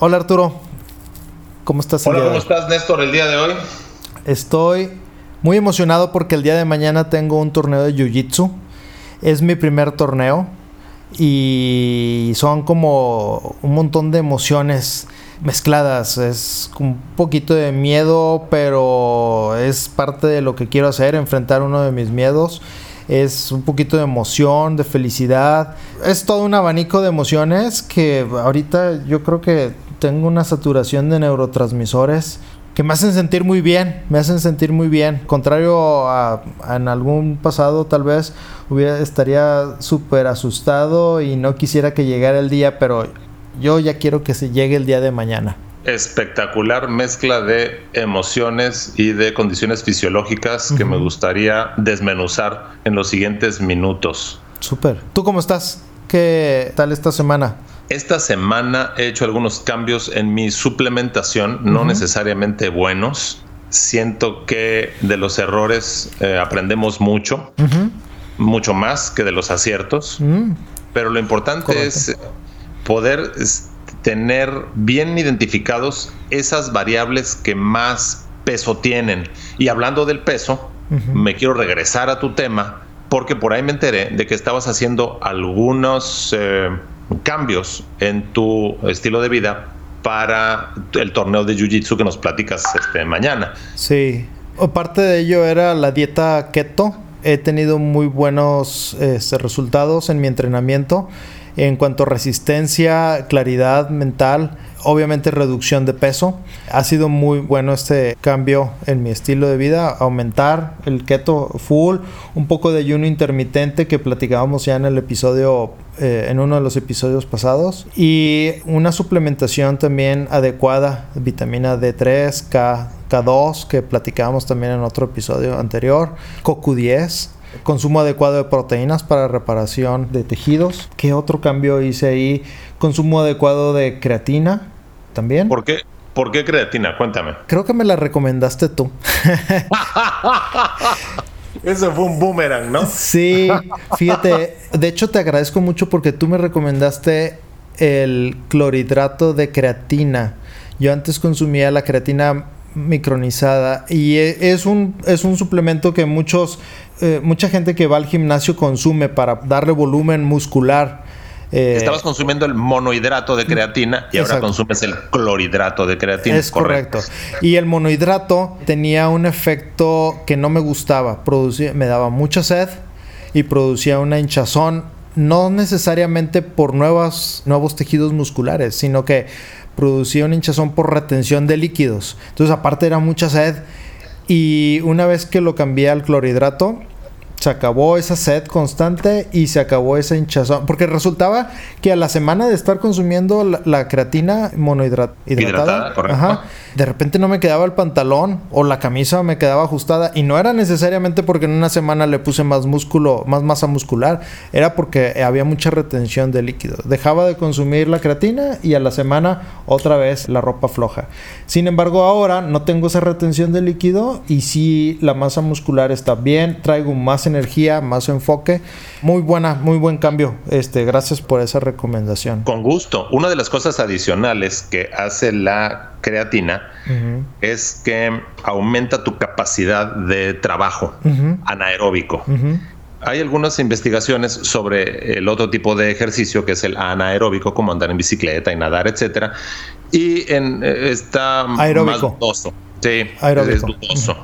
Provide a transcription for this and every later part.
Hola Arturo, ¿cómo estás? Hola, ¿cómo estás Néstor el día de hoy? Estoy muy emocionado porque el día de mañana tengo un torneo de Jiu-Jitsu. Es mi primer torneo y son como un montón de emociones mezcladas. Es un poquito de miedo, pero es parte de lo que quiero hacer, enfrentar uno de mis miedos es un poquito de emoción, de felicidad. Es todo un abanico de emociones que ahorita yo creo que tengo una saturación de neurotransmisores que me hacen sentir muy bien, me hacen sentir muy bien. Contrario a, en algún pasado tal vez hubiera, estaría súper asustado y no quisiera que llegara el día, pero yo ya quiero que se llegue el día de mañana. Espectacular mezcla de emociones y de condiciones fisiológicas que me gustaría desmenuzar en los siguientes minutos. Súper. ¿Tú cómo estás? ¿Qué tal esta semana? Esta semana he hecho algunos cambios en mi suplementación, no necesariamente buenos. Siento que de los errores eh, aprendemos mucho, mucho más que de los aciertos. Mm. Pero lo importante es poder tener bien identificados esas variables que más peso tienen. Y hablando del peso, me quiero regresar a tu tema porque por ahí me enteré de que estabas haciendo algunos... Eh, cambios en tu estilo de vida para el torneo de Jiu-Jitsu que nos platicas este, mañana. Sí, parte de ello era la dieta keto. He tenido muy buenos este, resultados en mi entrenamiento en cuanto a resistencia, claridad mental, obviamente reducción de peso. Ha sido muy bueno este cambio en mi estilo de vida, aumentar el keto full, un poco de ayuno intermitente que platicábamos ya en el episodio eh, en uno de los episodios pasados y una suplementación también adecuada, vitamina D3, K, K2 que platicábamos también en otro episodio anterior, CoQ10 consumo adecuado de proteínas para reparación de tejidos. ¿Qué otro cambio hice ahí? Consumo adecuado de creatina también. ¿Por qué? ¿Por qué creatina? Cuéntame. Creo que me la recomendaste tú. Eso fue un boomerang, ¿no? Sí, fíjate, de hecho te agradezco mucho porque tú me recomendaste el clorhidrato de creatina. Yo antes consumía la creatina micronizada y e, es un, es un suplemento que muchos, eh, mucha gente que va al gimnasio consume para darle volumen muscular eh, Estabas consumiendo el monohidrato de creatina y ahora consumes el clorhidrato de creatina. Es correcto. Y el monohidrato tenía un efecto que no me gustaba. Producía, me daba mucha sed y producía una hinchazón, no necesariamente por nuevos tejidos musculares, sino que producía una hinchazón por retención de líquidos. Entonces, aparte era mucha sed. Y una vez que lo cambié al clorhidrato, se acabó esa sed constante y se acabó esa hinchazón. Porque resultaba que a la semana de estar consumiendo la, creatina monohidratada, de repente no me quedaba el pantalón o la camisa me quedaba ajustada. Y no era necesariamente porque en una semana le puse más músculo, más masa muscular. Era porque había mucha retención de líquido. Dejaba de consumir la creatina y a la semana otra vez la ropa floja. Sin embargo, ahora no tengo esa retención de líquido y si la masa muscular está bien, traigo más energía, más enfoque. Muy buena, muy buen cambio. Este, gracias por esa recomendación. Con gusto. Una de las cosas adicionales que hace la creatina es que aumenta tu capacidad de trabajo anaeróbico. Hay algunas investigaciones sobre el otro tipo de ejercicio que es el anaeróbico, como andar en bicicleta y nadar, etcétera. Y en, eh, está Aeróbico. más dudoso. Sí, es dudoso.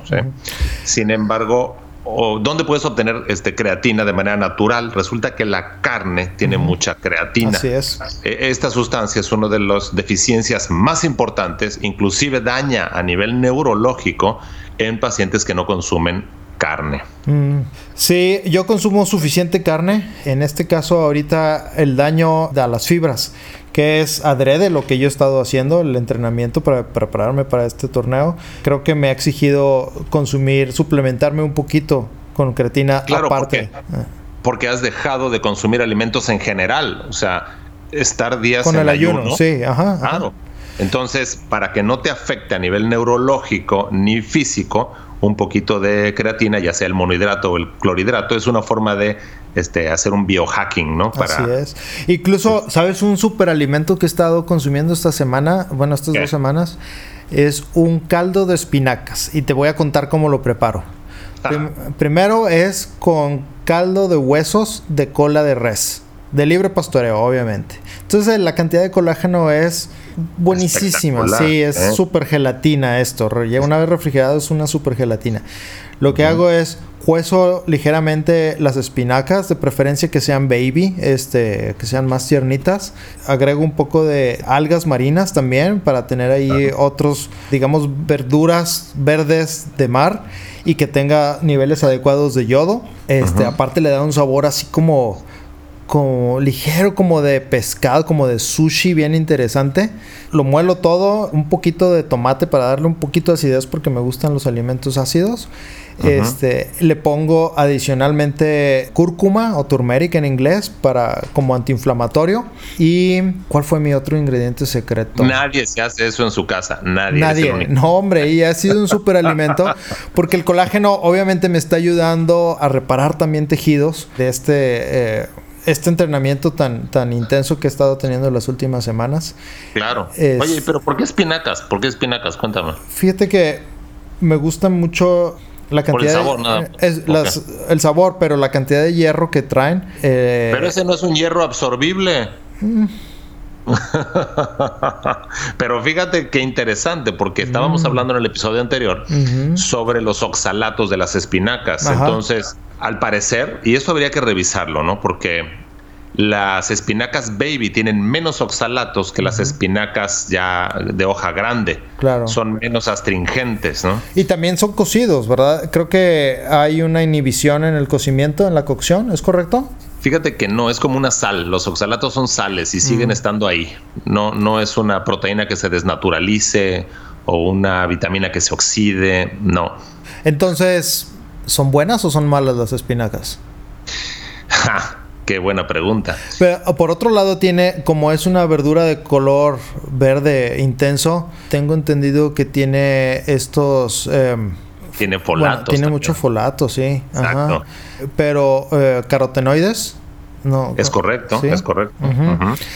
Sin embargo, o dónde puedes obtener este, creatina de manera natural. Resulta que la carne tiene mucha creatina. Así es. E, esta sustancia es una de las deficiencias más importantes, inclusive daña a nivel neurológico en pacientes que no consumen carne. Mm, sí, yo consumo suficiente carne. En este caso, ahorita el daño a las fibras, que es adrede lo que yo he estado haciendo, el entrenamiento para prepararme para este torneo. Creo que me ha exigido consumir, suplementarme un poquito con creatina claro, aparte. Porque, porque, has dejado de consumir alimentos en general. O sea, estar días con el ayuno. Sí, ajá. Claro. Entonces, para que no te afecte a nivel neurológico ni físico, un poquito de creatina, ya sea el monohidrato o el clorhidrato, es una forma de este, hacer un biohacking, ¿no? Para... Así es. Incluso, ¿sabes? Un superalimento que he estado consumiendo esta semana, bueno, estas dos semanas, es un caldo de espinacas. Y te voy a contar cómo lo preparo. Ah. primero es con caldo de huesos de cola de res. De libre pastoreo, obviamente. Entonces la cantidad de colágeno es buenísima. Sí, es ¿eh? súper gelatina esto. Una vez refrigerado es una súper gelatina. Lo que hago es cuezo ligeramente las espinacas, de preferencia que sean baby, este, que sean más tiernitas. Agrego un poco de algas marinas también para tener ahí otros, digamos, verduras verdes de mar y que tenga niveles adecuados de yodo. Este, aparte le da un sabor así como como ligero, como de pescado, como de sushi, bien interesante. Lo muelo todo, un poquito de tomate para darle un poquito de acidez porque me gustan los alimentos ácidos. Este, le pongo adicionalmente cúrcuma o turmeric en inglés para como antiinflamatorio. ¿Y cuál fue mi otro ingrediente secreto? Nadie se hace eso en su casa, nadie. Nadie. No, hombre, y ha sido un super alimento porque el colágeno obviamente me está ayudando a reparar también tejidos de este eh, este entrenamiento tan, tan intenso que he estado teniendo las últimas semanas. Claro. Oye, pero ¿por qué espinacas? ¿Por qué espinacas? Cuéntame. Fíjate que me gusta mucho la cantidad el sabor, nada. Es, el sabor, pero la cantidad de hierro que traen. Eh, pero ese no es un hierro absorbible. Mm. pero fíjate qué interesante, porque estábamos mm. hablando en el episodio anterior sobre los oxalatos de las espinacas. Entonces, al parecer, y eso habría que revisarlo, ¿no? Porque las espinacas baby tienen menos oxalatos que las espinacas ya de hoja grande. Claro. Son menos astringentes, ¿no? Y también son cocidos, ¿verdad? Creo que hay una inhibición en el cocimiento, en la cocción, ¿es correcto? Fíjate que no, es como una sal. Los oxalatos son sales y siguen estando ahí. No, no es una proteína que se desnaturalice o una vitamina que se oxide, no. Entonces, ¿Son buenas o son malas las espinacas? qué buena pregunta. Pero por otro lado tiene, como es una verdura de color verde intenso, tengo entendido que tiene estos... Em, tiene folatos. tiene mucho folato, sí. Exacto. Pero eh, carotenoides. No, es correcto, es correcto.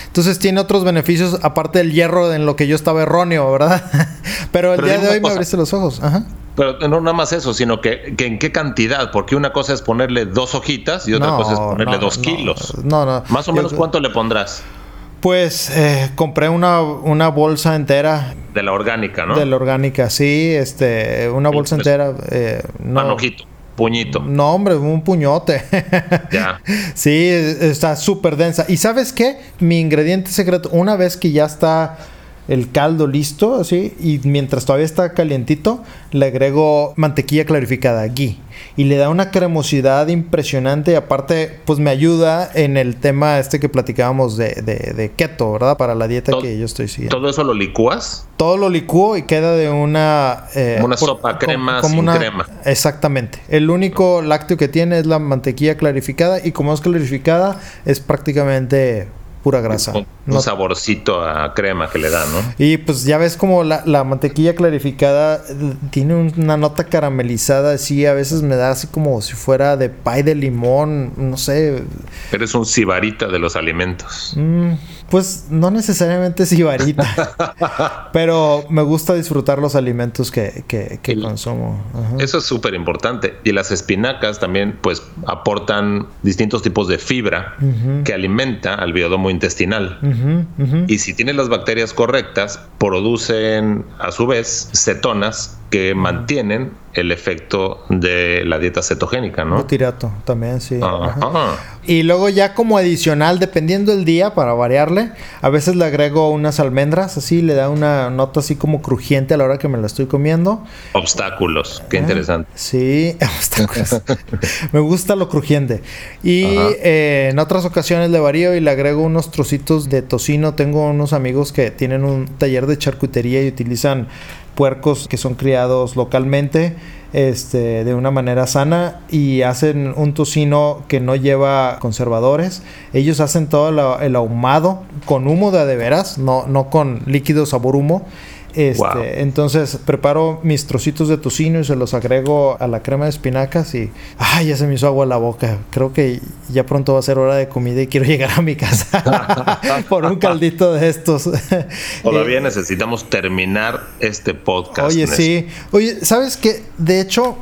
Entonces tiene otros beneficios aparte del hierro en lo que yo estaba erróneo, ¿verdad? Pero el día de hoy me abriste los ojos. Ajá. Pero no nada más eso, sino que, en qué cantidad, porque una cosa es ponerle dos hojitas y otra cosa es ponerle dos kilos. No, no. Más o menos cuánto le pondrás. Pues eh, compré una, una, bolsa entera. De la orgánica, ¿no? De la orgánica, sí, este, una bolsa pues, entera. Eh, Manojito, puñito. No, hombre, un puñote. ya. Sí, está súper densa. ¿Y sabes qué? Mi ingrediente secreto, una vez que ya está el caldo listo, así, y mientras todavía está calientito, le agrego mantequilla clarificada, ghee, y le da una cremosidad impresionante y aparte, pues me ayuda en el tema este que platicábamos de, de, keto, ¿verdad? Para la dieta que yo estoy siguiendo. ¿Todo eso lo licúas? Todo lo licúo y queda de una... Eh, una sopa crema sin crema. Exactamente. El único lácteo que tiene es la mantequilla clarificada y como es clarificada, es prácticamente pura grasa. Un, saborcito a crema que le da, ¿no? Y pues ya ves como la, la, mantequilla clarificada tiene una nota caramelizada así, a veces me da así como si fuera de pay de limón, no sé. Eres un sibarita de los alimentos. Mm, pues no necesariamente sibarita, pero me gusta disfrutar los alimentos que, que, consumo. Eso es súper importante. Y las espinacas también pues aportan distintos tipos de fibra que alimenta al biodomo intestinal. Y si tienen las bacterias correctas, producen a su vez cetonas que mantienen el efecto de la dieta cetogénica, ¿no? Tirato, también, sí. Y luego ya como adicional, dependiendo del día, para variarle, a veces le agrego unas almendras, así le da una nota así como crujiente a la hora que me la estoy comiendo. Obstáculos, qué interesante. Sí, obstáculos. me gusta lo crujiente. Y eh, en otras ocasiones le varío y le agrego unos trocitos de tocino. Tengo unos amigos que tienen un taller de charcutería y utilizan puercos que son criados localmente este, de una manera sana y hacen un tocino que no lleva conservadores. Ellos hacen todo el, ahumado con humo de de veras, no, no con líquido sabor humo. Este, Entonces preparo mis trocitos de tocino y se los agrego a la crema de espinacas y ¡ay! ya se me hizo agua la boca. Creo que ya pronto va a ser hora de comida y quiero llegar a mi casa por un caldito de estos. Todavía necesitamos terminar este podcast. Oye, sí. Oye, ¿sabes qué? De hecho,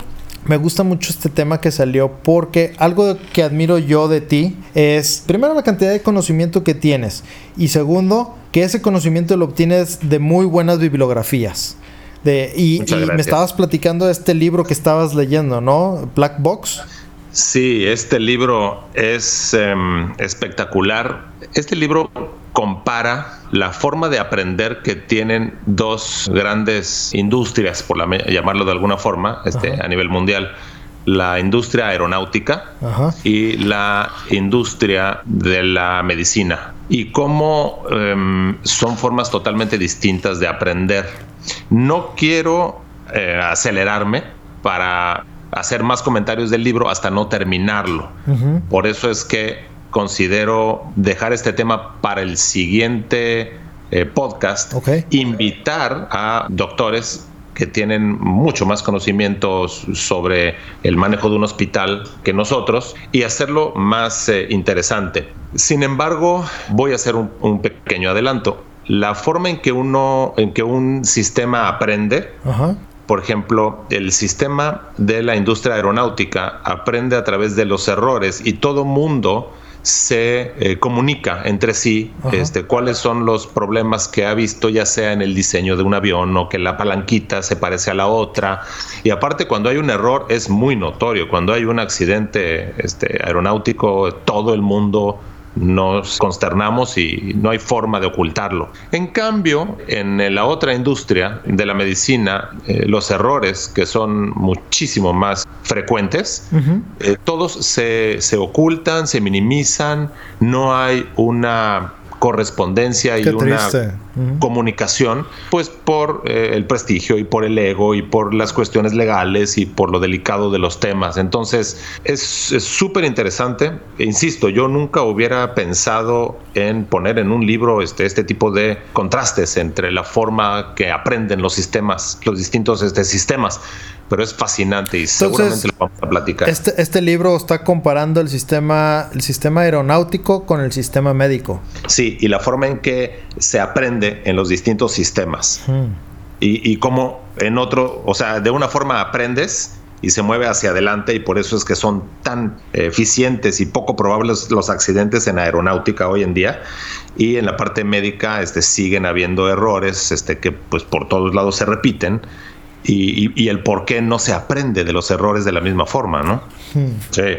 me gusta mucho este tema que salió porque algo que admiro yo de ti es, primero, la cantidad de conocimiento que tienes y segundo, que ese conocimiento lo obtienes de muy buenas bibliografías. De, y, me estabas platicando de este libro que estabas leyendo, ¿no? Black Box. Sí, este libro es em, espectacular. Este libro compara la forma de aprender que tienen dos grandes industrias, por llamarlo de alguna forma, este, a nivel mundial. La industria aeronáutica y la industria de la medicina. Y cómo em, son formas totalmente distintas de aprender. No quiero eh, acelerarme para hacer más comentarios del libro hasta no terminarlo. Por eso es que considero dejar este tema para el siguiente eh, podcast, invitar a doctores que tienen mucho más conocimientos sobre el manejo de un hospital que nosotros y hacerlo más eh, interesante. Sin embargo, voy a hacer un, pequeño adelanto. La forma en que uno, en que un sistema aprende, por ejemplo, el sistema de la industria aeronáutica aprende a través de los errores y todo mundo se eh, comunica entre sí este, cuáles son los problemas que ha visto, ya sea en el diseño de un avión o que la palanquita se parece a la otra. Y aparte, cuando hay un error es muy notorio. Cuando hay un accidente este, aeronáutico, todo el mundo nos consternamos y no hay forma de ocultarlo. En cambio, en la otra industria de la medicina, eh, los errores, que son muchísimo más frecuentes, eh, todos se, se ocultan, se minimizan, no hay una correspondencia y una comunicación, pues por eh, el prestigio y por el ego y por las cuestiones legales y por lo delicado de los temas. Entonces es súper interesante. E insisto, yo nunca hubiera pensado en poner en un libro este, este tipo de contrastes entre la forma que aprenden los sistemas, los distintos este, sistemas pero es fascinante y seguramente lo vamos a platicar. Este, este, libro está comparando el sistema, el sistema aeronáutico con el sistema médico. Sí, y la forma en que se aprende en los distintos sistemas. Hmm. Y, y cómo en otro, o sea, de una forma aprendes y se mueve hacia adelante y por eso es que son tan eficientes y poco probables los accidentes en aeronáutica hoy en día y en la parte médica este siguen habiendo errores este que pues por todos lados se repiten y, el por qué no se aprende de los errores de la misma forma, ¿no? Hmm. Sí.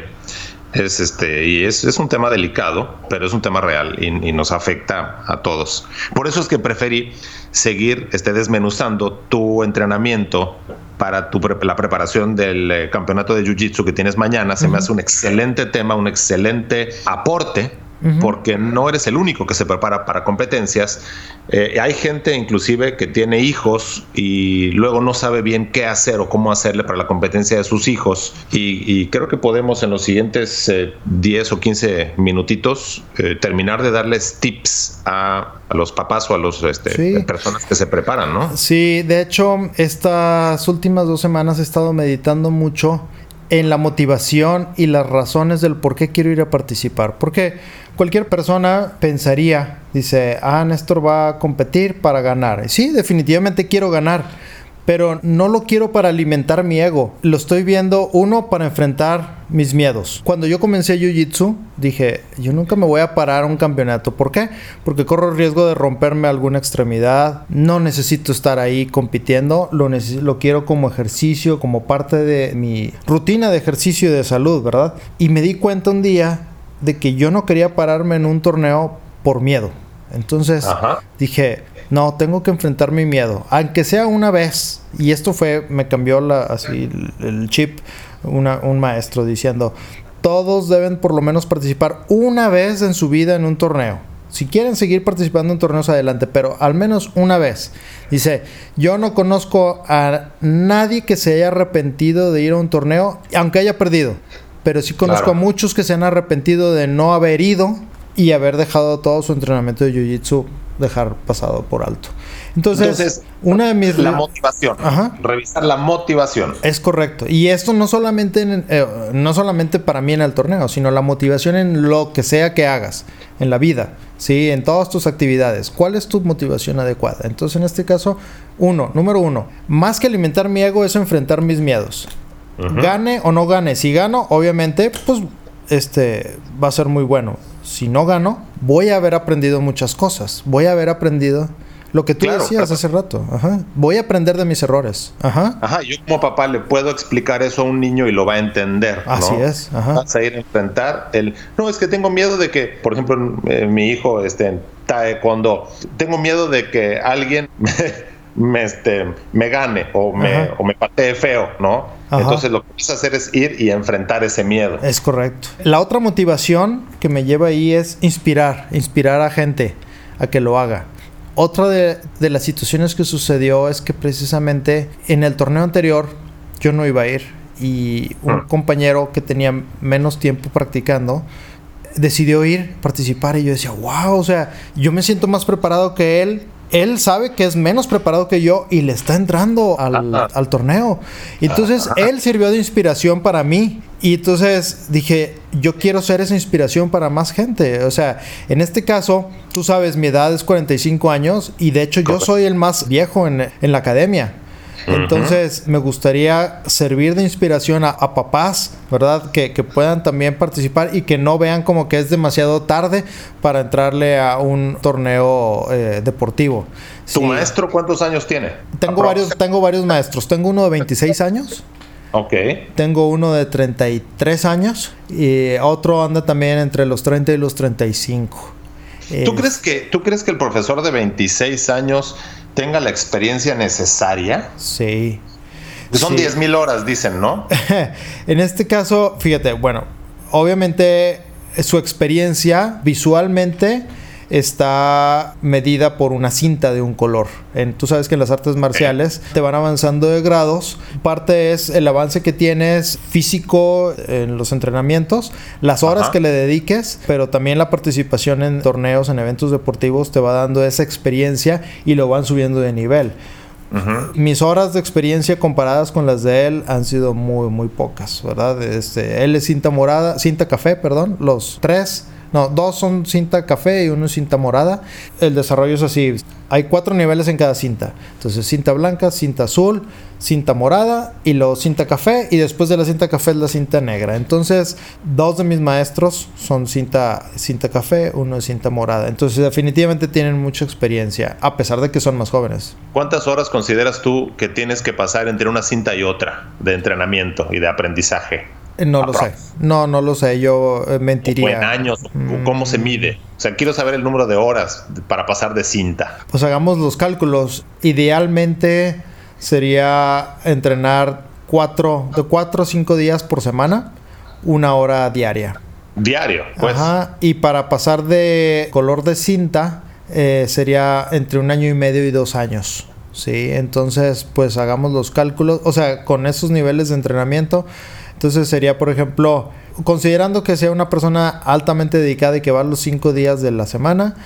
Es este, y es, un tema delicado, pero es un tema real y, nos afecta a todos. Por eso es que preferí seguir este, desmenuzando tu entrenamiento para tu, la preparación del eh, campeonato de Jiu-Jitsu que tienes mañana. Se me hace un excelente tema, un excelente aporte porque no eres el único que se prepara para competencias. Eh, hay gente inclusive que tiene hijos y luego no sabe bien qué hacer o cómo hacerle para la competencia de sus hijos. Y, creo que podemos en los siguientes 10 eh, o 15 minutitos eh, terminar de darles tips a, los papás o a las este, personas que se preparan, ¿no? Sí, de hecho, estas últimas dos semanas he estado meditando mucho en la motivación y las razones del por qué quiero ir a participar. Porque cualquier persona pensaría, dice, ah, Néstor va a competir para ganar. Sí, definitivamente quiero ganar, pero no lo quiero para alimentar mi ego. Lo estoy viendo, uno, para enfrentar mis miedos. Cuando yo comencé Jiu-Jitsu, dije, yo nunca me voy a parar a un campeonato. ¿Por qué? Porque corro el riesgo de romperme alguna extremidad. No necesito estar ahí compitiendo. Lo, lo quiero como ejercicio, como parte de mi rutina de ejercicio y de salud, ¿verdad? Y me di cuenta un día de que yo no quería pararme en un torneo por miedo. Entonces dije, no, tengo que enfrentar mi miedo, aunque sea una vez. Y esto fue, me cambió la, así el, chip, un maestro diciendo, todos deben por lo menos participar una vez en su vida en un torneo. Si quieren seguir participando en torneos adelante, pero al menos una vez. Dice, yo no conozco a nadie que se haya arrepentido de ir a un torneo, aunque haya perdido. Pero sí conozco a muchos que se han arrepentido de no haber ido y haber dejado todo su entrenamiento de Jiu-Jitsu, dejar pasado por alto. Entonces, una de mis... La motivación. Revisar la motivación. Es correcto. Y esto no solamente, eh, no solamente para mí en el torneo, sino la motivación en lo que sea que hagas, en la vida, ¿sí? En todas tus actividades. ¿Cuál es tu motivación adecuada? Entonces, en este caso, uno, número uno, más que alimentar mi ego es enfrentar mis miedos. Gane o no gane. Si gano, obviamente, pues este va a ser muy bueno si no gano, voy a haber aprendido muchas cosas. Voy a haber aprendido lo que tú decías hace rato. Ajá. Voy a aprender de mis errores. Ajá. Ajá. Yo como papá le puedo explicar eso a un niño y lo va a entender. Así es. Ajá. Vas a ir a enfrentar el... No, es que tengo miedo de que, por ejemplo, eh, mi hijo este, en taekwondo, tengo miedo de que alguien me, este, me gane o me, o me patee feo, ¿no? Entonces lo que vas a hacer es ir y enfrentar ese miedo. Es correcto. La otra motivación que me lleva ahí es inspirar, inspirar a gente a que lo haga. Otra de, las situaciones que sucedió es que precisamente en el torneo anterior yo no iba a ir y un mm. compañero que tenía menos tiempo practicando decidió ir, participar y yo decía, wow, o sea, yo me siento más preparado que él él sabe que es menos preparado que yo y le está entrando al, torneo. Entonces, él sirvió de inspiración para mí. Y entonces dije, yo quiero ser esa inspiración para más gente. O sea, en este caso, tú sabes, mi edad es 45 años y de hecho yo soy el más viejo en, en la academia. Entonces, me gustaría servir de inspiración a, papás, ¿verdad? Que, puedan también participar y que no vean como que es demasiado tarde para entrarle a un torneo eh, deportivo. ¿Tu maestro cuántos años tiene? Tengo varios, tengo varios maestros. Tengo uno de 26 años. Ok. Tengo uno de 33 años y otro anda también entre los 30 y los 35. ¿Tú, crees que, ¿Tú crees que el profesor de 26 años tenga la experiencia necesaria. Sí. Son 10.000 horas, dicen, ¿no? en este caso, fíjate, bueno, obviamente su experiencia visualmente está medida por una cinta de un color. En, tú sabes que en las artes marciales te van avanzando de grados. Parte es el avance que tienes físico en los entrenamientos, las horas que le dediques, pero también la participación en torneos, en eventos deportivos te va dando esa experiencia y lo van subiendo de nivel. Mis horas de experiencia comparadas con las de él han sido muy, muy pocas, ¿verdad? Este, él es cinta morada, cinta café, perdón, los tres no, dos son cinta café y uno es cinta morada. El desarrollo es así. Hay cuatro niveles en cada cinta. Entonces, cinta blanca, cinta azul, cinta morada y luego cinta café. Y después de la cinta café es la cinta negra. Entonces, dos de mis maestros son cinta, cinta café, uno es cinta morada. Entonces, definitivamente tienen mucha experiencia, a pesar de que son más jóvenes. ¿Cuántas horas consideras tú que tienes que pasar entre una cinta y otra de entrenamiento y de aprendizaje? Eh, no lo sé. No, no lo sé. Yo eh, mentiría. en años? ¿Cómo se mm. mide? O sea, quiero saber el número de horas para pasar de cinta. Pues hagamos los cálculos. Idealmente sería entrenar cuatro, de cuatro o cinco días por semana, una hora diaria. Diario, pues. Ajá. Y para pasar de color de cinta eh, sería entre un año y medio y dos años. Sí, entonces pues hagamos los cálculos. O sea, con esos niveles de entrenamiento entonces sería, por ejemplo, considerando que sea una persona altamente dedicada y que va los cinco días de la semana,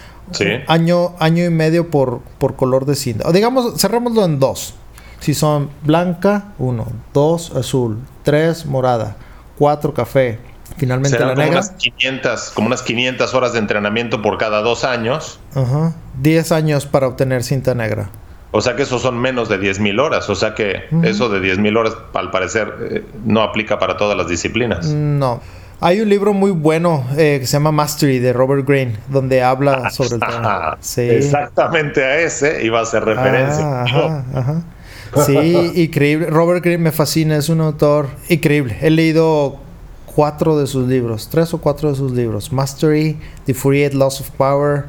año, año y medio por, por color de cinta. O digamos, cerrémoslo en dos. Si son blanca, uno, dos, azul, tres, morada, cuatro, café, finalmente la negra. Unas 500, como unas 500 horas de entrenamiento por cada dos años. Ajá. 10 años para obtener cinta negra. O sea que eso son menos de 10.000 horas. O sea que eso de 10.000 horas, al parecer, eh, no aplica para todas las disciplinas. No. Hay un libro muy bueno eh, que se llama Mastery de Robert Greene, donde habla sobre el tema. Sí. Exactamente a ese iba a hacer referencia. ajá, Sí, increíble. Robert Greene me fascina, es un autor increíble. He leído cuatro de sus libros, tres o cuatro de sus libros. Mastery, The 48 Laws of Power,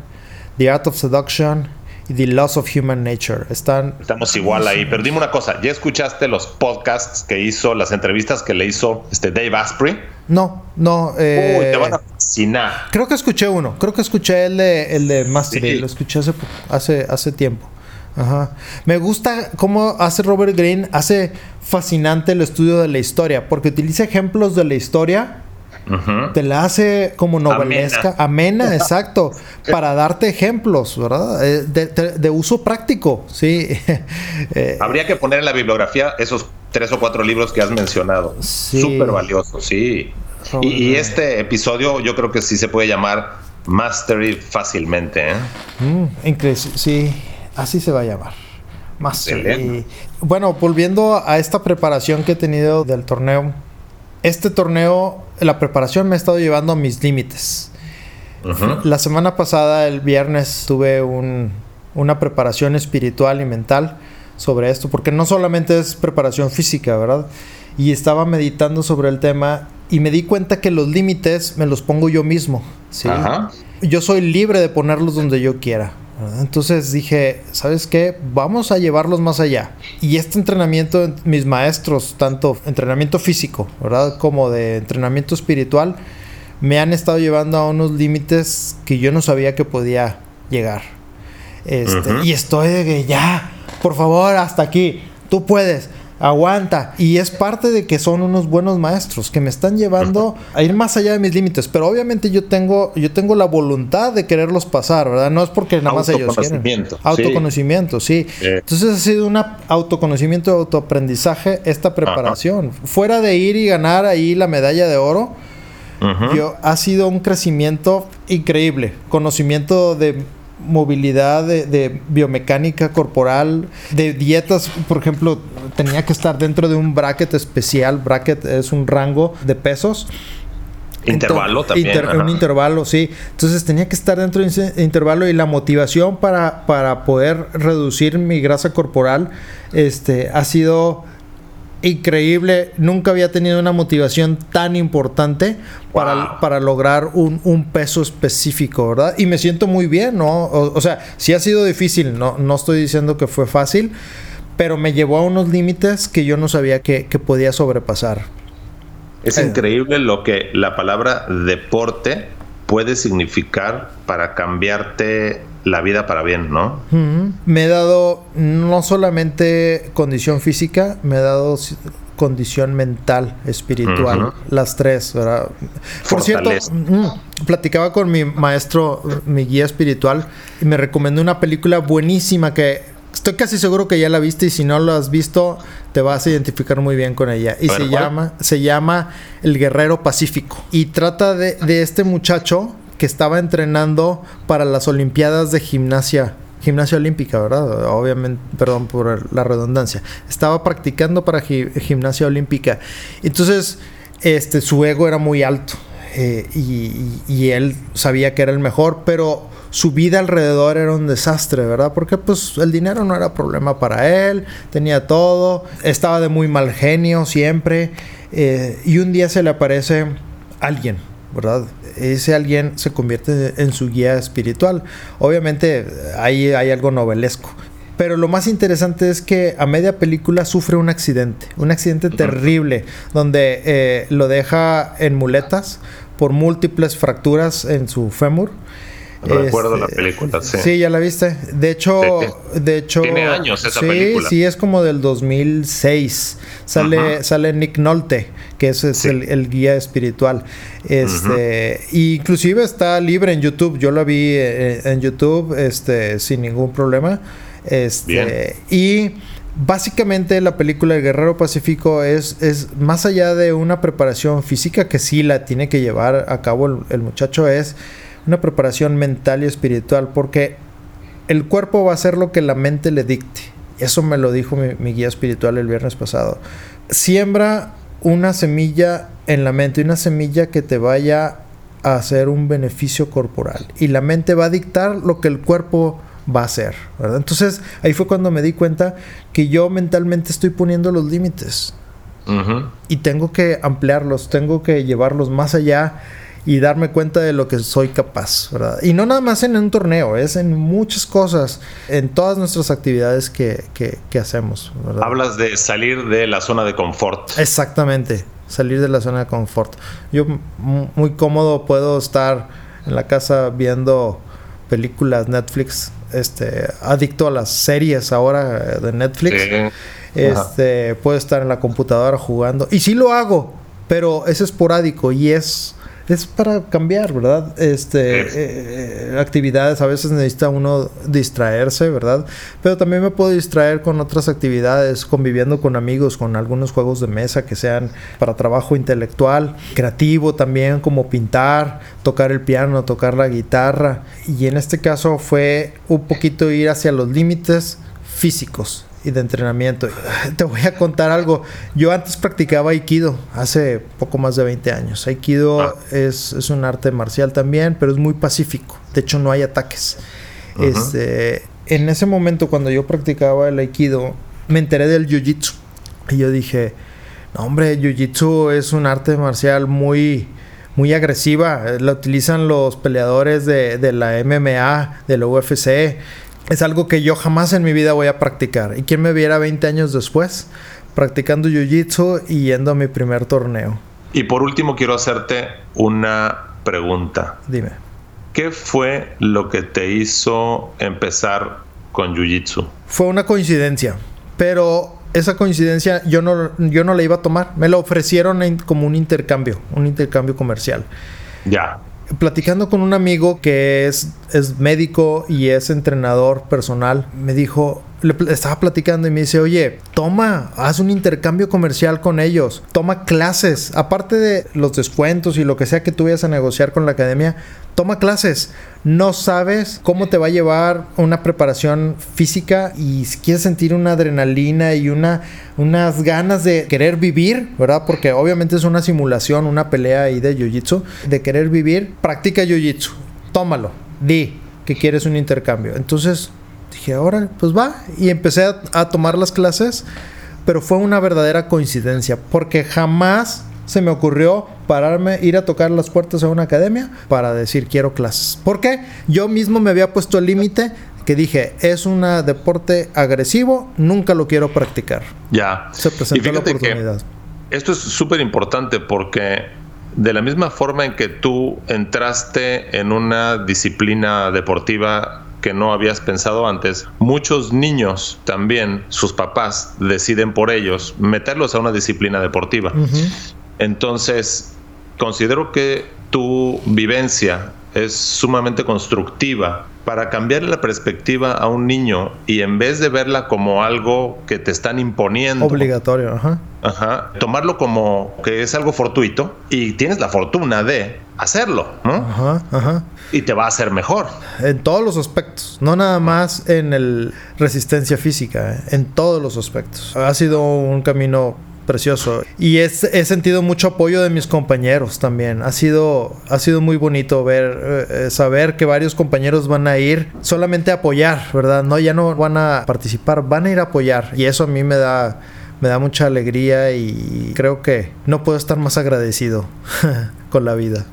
The Art of Seduction y The Loss of Human Nature. Están. Estamos igual ahí. Pero dime una cosa, ¿ya escuchaste los podcasts que hizo, las entrevistas que le hizo este Dave Asprey? No, no. Eh, Uy, te van a fascinar. Creo que escuché uno. Creo que escuché el de, el de Mastery. Lo escuché hace, hace, hace tiempo. Ajá. Me gusta cómo hace Robert Greene, hace fascinante el estudio de la historia, porque utiliza ejemplos de la historia te la hace como novelesca, amena, exacto, para darte ejemplos, ¿verdad? Eh, de, uso práctico, sí. Eh, Habría que poner en la bibliografía esos tres o cuatro libros que has mencionado. Súper valiosos, sí. Y, este episodio yo creo que sí se puede llamar Mastery fácilmente. ¿eh? Mm, sí, así se va a llamar. Mastery. Bueno, volviendo a esta preparación que he tenido del torneo, este torneo, la preparación me ha estado llevando a mis límites. La semana pasada, el viernes, tuve una preparación espiritual y mental sobre esto, porque no solamente es preparación física, ¿verdad? Y estaba meditando sobre el tema y me di cuenta que los límites me los pongo yo mismo. ¿sí? Yo soy libre de ponerlos donde yo quiera. Entonces dije, ¿sabes qué? Vamos a llevarlos más allá. Y este entrenamiento, mis maestros, tanto entrenamiento físico, ¿verdad? Como de entrenamiento espiritual, me han estado llevando a unos límites que yo no sabía que podía llegar. Este, y estoy de que ya, por favor, hasta aquí, tú puedes aguanta. Y es parte de que son unos buenos maestros que me están llevando a ir más allá de mis límites. Pero obviamente yo tengo, yo tengo la voluntad de quererlos pasar, ¿verdad? No es porque nada más ellos quieren. Autoconocimiento, sí. Entonces ha sido un autoconocimiento, autoaprendizaje esta preparación. Fuera de ir y ganar ahí la medalla de oro. Yo, ha sido un crecimiento increíble, conocimiento de movilidad de, biomecánica corporal, de dietas, por ejemplo, tenía que estar dentro de un bracket especial, bracket es un rango de pesos. Intervalo también. un intervalo, sí. Entonces tenía que estar dentro de ese intervalo y la motivación para, para poder reducir mi grasa corporal este, ha sido increíble. Nunca había tenido una motivación tan importante para, para lograr un, un, peso específico, ¿verdad? Y me siento muy bien, ¿no? O, sea, sí ha sido difícil, no, no estoy diciendo que fue fácil, pero me llevó a unos límites que yo no sabía que, que podía sobrepasar. Es eh. increíble lo que la palabra deporte puede significar para cambiarte la vida para bien, ¿no? Me he dado no solamente condición física, me he dado condición mental, espiritual, las tres, ¿verdad? Por cierto, platicaba con mi maestro, mi guía espiritual, y me recomendó una película buenísima que estoy casi seguro que ya la viste y si no lo has visto, te vas a identificar muy bien con ella. Y se llama, se llama El Guerrero Pacífico. Y trata de, de este muchacho que estaba entrenando para las Olimpiadas de gimnasia gimnasia olímpica, ¿verdad? Obviamente, perdón por la redundancia. Estaba practicando para gimnasia olímpica. Entonces, este, su ego era muy alto. Eh, y, él sabía que era el mejor, pero su vida alrededor era un desastre, ¿verdad? Porque pues el dinero no era problema para él, tenía todo, estaba de muy mal genio siempre, eh, y un día se le aparece alguien, ¿verdad? ese alguien se convierte en su guía espiritual. Obviamente ahí hay algo novelesco. Pero lo más interesante es que a media película sufre un accidente, un accidente terrible, donde eh, lo deja en muletas por múltiples fracturas en su fémur Recuerdo la este, película, sí. Sí, ya la viste. De hecho, de hecho. Tiene años esa sí, película. Sí, es como del 2006. Sale, sale Nick Nolte, que es, el, guía espiritual. Este, inclusive está libre en YouTube. Yo la vi eh, en YouTube, este, sin ningún problema. Este, y básicamente la película El Guerrero Pacífico es, es más allá de una preparación física que sí la tiene que llevar a cabo el, el muchacho es una preparación mental y espiritual, porque el cuerpo va a hacer lo que la mente le dicte. Eso me lo dijo mi, mi guía espiritual el viernes pasado. Siembra una semilla en la mente, una semilla que te vaya a hacer un beneficio corporal. Y la mente va a dictar lo que el cuerpo va a hacer, ¿verdad? Entonces ahí fue cuando me di cuenta que yo mentalmente estoy poniendo los límites. Y tengo que ampliarlos, tengo que llevarlos más allá y darme cuenta de lo que soy capaz, ¿verdad? Y no nada más en un torneo, es en muchas cosas, en todas nuestras actividades que, que, hacemos. ¿verdad? Hablas de salir de la zona de confort. Exactamente, salir de la zona de confort. Yo muy cómodo puedo estar en la casa viendo películas Netflix, este, adicto a las series ahora de Netflix. Este, puedo estar en la computadora jugando y sí lo hago, pero es esporádico y es es para cambiar, ¿verdad? Este, eh, eh, actividades, a veces necesita uno distraerse, ¿verdad? Pero también me puedo distraer con otras actividades, conviviendo con amigos, con algunos juegos de mesa que sean para trabajo intelectual, creativo también, como pintar, tocar el piano, tocar la guitarra. Y en este caso fue un poquito ir hacia los límites físicos y de entrenamiento. Te voy a contar algo. Yo antes practicaba Aikido, hace poco más de 20 años. Aikido ah. es, un arte marcial también, pero es muy pacífico. De hecho, no hay ataques. este, en ese momento, cuando yo practicaba el Aikido, me enteré del Jiu-Jitsu. Y yo dije, no, hombre, Jiu-Jitsu es un arte marcial muy muy agresiva. La utilizan los peleadores de, de la MMA, de la UFC es algo que yo jamás en mi vida voy a practicar. ¿Y quién me viera 20 años después practicando jiu-jitsu y yendo a mi primer torneo? Y por último quiero hacerte una pregunta. Dime. ¿Qué fue lo que te hizo empezar con jiu-jitsu? Fue una coincidencia, pero esa coincidencia yo no, yo no la iba a tomar. Me la ofrecieron como un intercambio, un intercambio comercial. Ya platicando con un amigo que es, es médico y es entrenador personal, me dijo, le, estaba platicando y me dice, oye, toma, haz un intercambio comercial con ellos, toma clases, aparte de los descuentos y lo que sea que tú vayas a negociar con la academia, toma clases. No sabes cómo te va a llevar una preparación física y si quieres sentir una adrenalina y una, unas ganas de querer vivir, ¿verdad? Porque obviamente es una simulación, una pelea ahí de jiu-jitsu, de querer vivir, practica jiu-jitsu, tómalo, di que quieres un intercambio. Entonces dije, ahora, pues va. Y empecé a, tomar las clases, pero fue una verdadera coincidencia, porque jamás se me ocurrió pararme, ir a tocar las puertas a una academia para decir quiero clases. ¿Por qué? Yo mismo me había puesto el límite que dije, es un deporte agresivo, nunca lo quiero practicar. Ya. Se presentó la oportunidad. Esto es súper importante porque de la misma forma en que tú entraste en una disciplina deportiva que no habías pensado antes. Muchos niños también, sus papás deciden por ellos meterlos a una disciplina deportiva. Entonces, considero que tu vivencia es sumamente constructiva para cambiar la perspectiva a un niño y en vez de verla como algo que te están imponiendo. Obligatorio, ajá. Ajá. Tomarlo como que es algo fortuito y tienes la fortuna de hacerlo, ¿no? Ajá, ajá. Y te va a hacer mejor. En todos los aspectos, no nada más en el resistencia física, ¿eh? en todos los aspectos. Ha sido un camino precioso. Y he sentido mucho apoyo de mis compañeros también. Ha sido, ha sido muy bonito ver, eh, saber que varios compañeros van a ir solamente a apoyar, ¿verdad? No, ya no van a participar, van a ir a apoyar. Y eso a mí me da, me da mucha alegría y creo que no puedo estar más agradecido con la vida.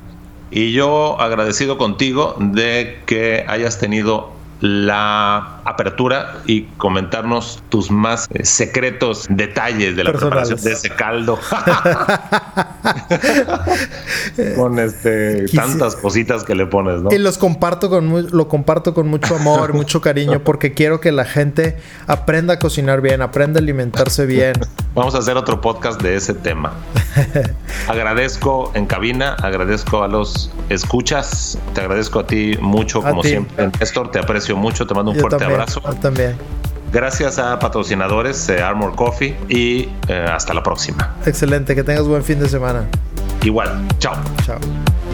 Y yo agradecido contigo de que hayas tenido la apertura y comentarnos tus más eh, secretos detalles de la preparación de ese caldo. con este tantas cositas que le pones, ¿no? Y los comparto con lo comparto con mucho amor, mucho cariño porque quiero que la gente aprenda a cocinar bien, aprenda a alimentarse bien. Vamos a hacer otro podcast de ese tema. agradezco en cabina, agradezco a los escuchas, te agradezco a ti mucho como siempre, Néstor, te aprecio mucho, te mando un fuerte abrazo. también. Gracias a patrocinadores eh, Armor Coffee y eh, hasta la próxima. Excelente, que tengas buen fin de semana. Igual, chao. Chao.